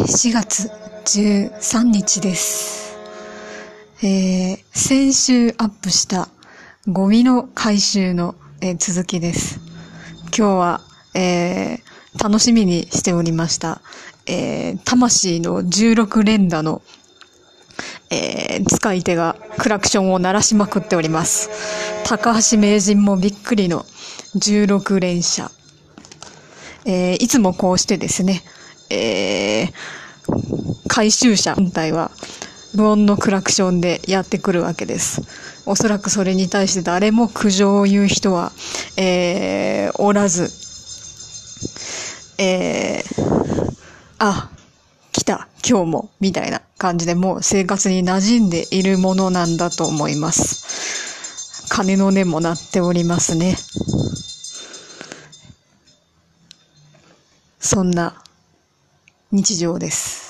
4月13日です。えー、先週アップしたゴミの回収の、えー続きです。今日は、えー、楽しみにしておりました。えー、魂の16連打の、えー、使い手がクラクションを鳴らしまくっております。高橋名人もびっくりの16連射。えーいつもこうしてですね、えー回収者本体は無音のクラクションでやってくるわけです。おそらくそれに対して誰も苦情を言う人は、えーおらず、えーあ、来た、今日も、みたいな感じでもう生活に馴染んでいるものなんだと思います。鐘の音も鳴っておりますね。そんな日常です。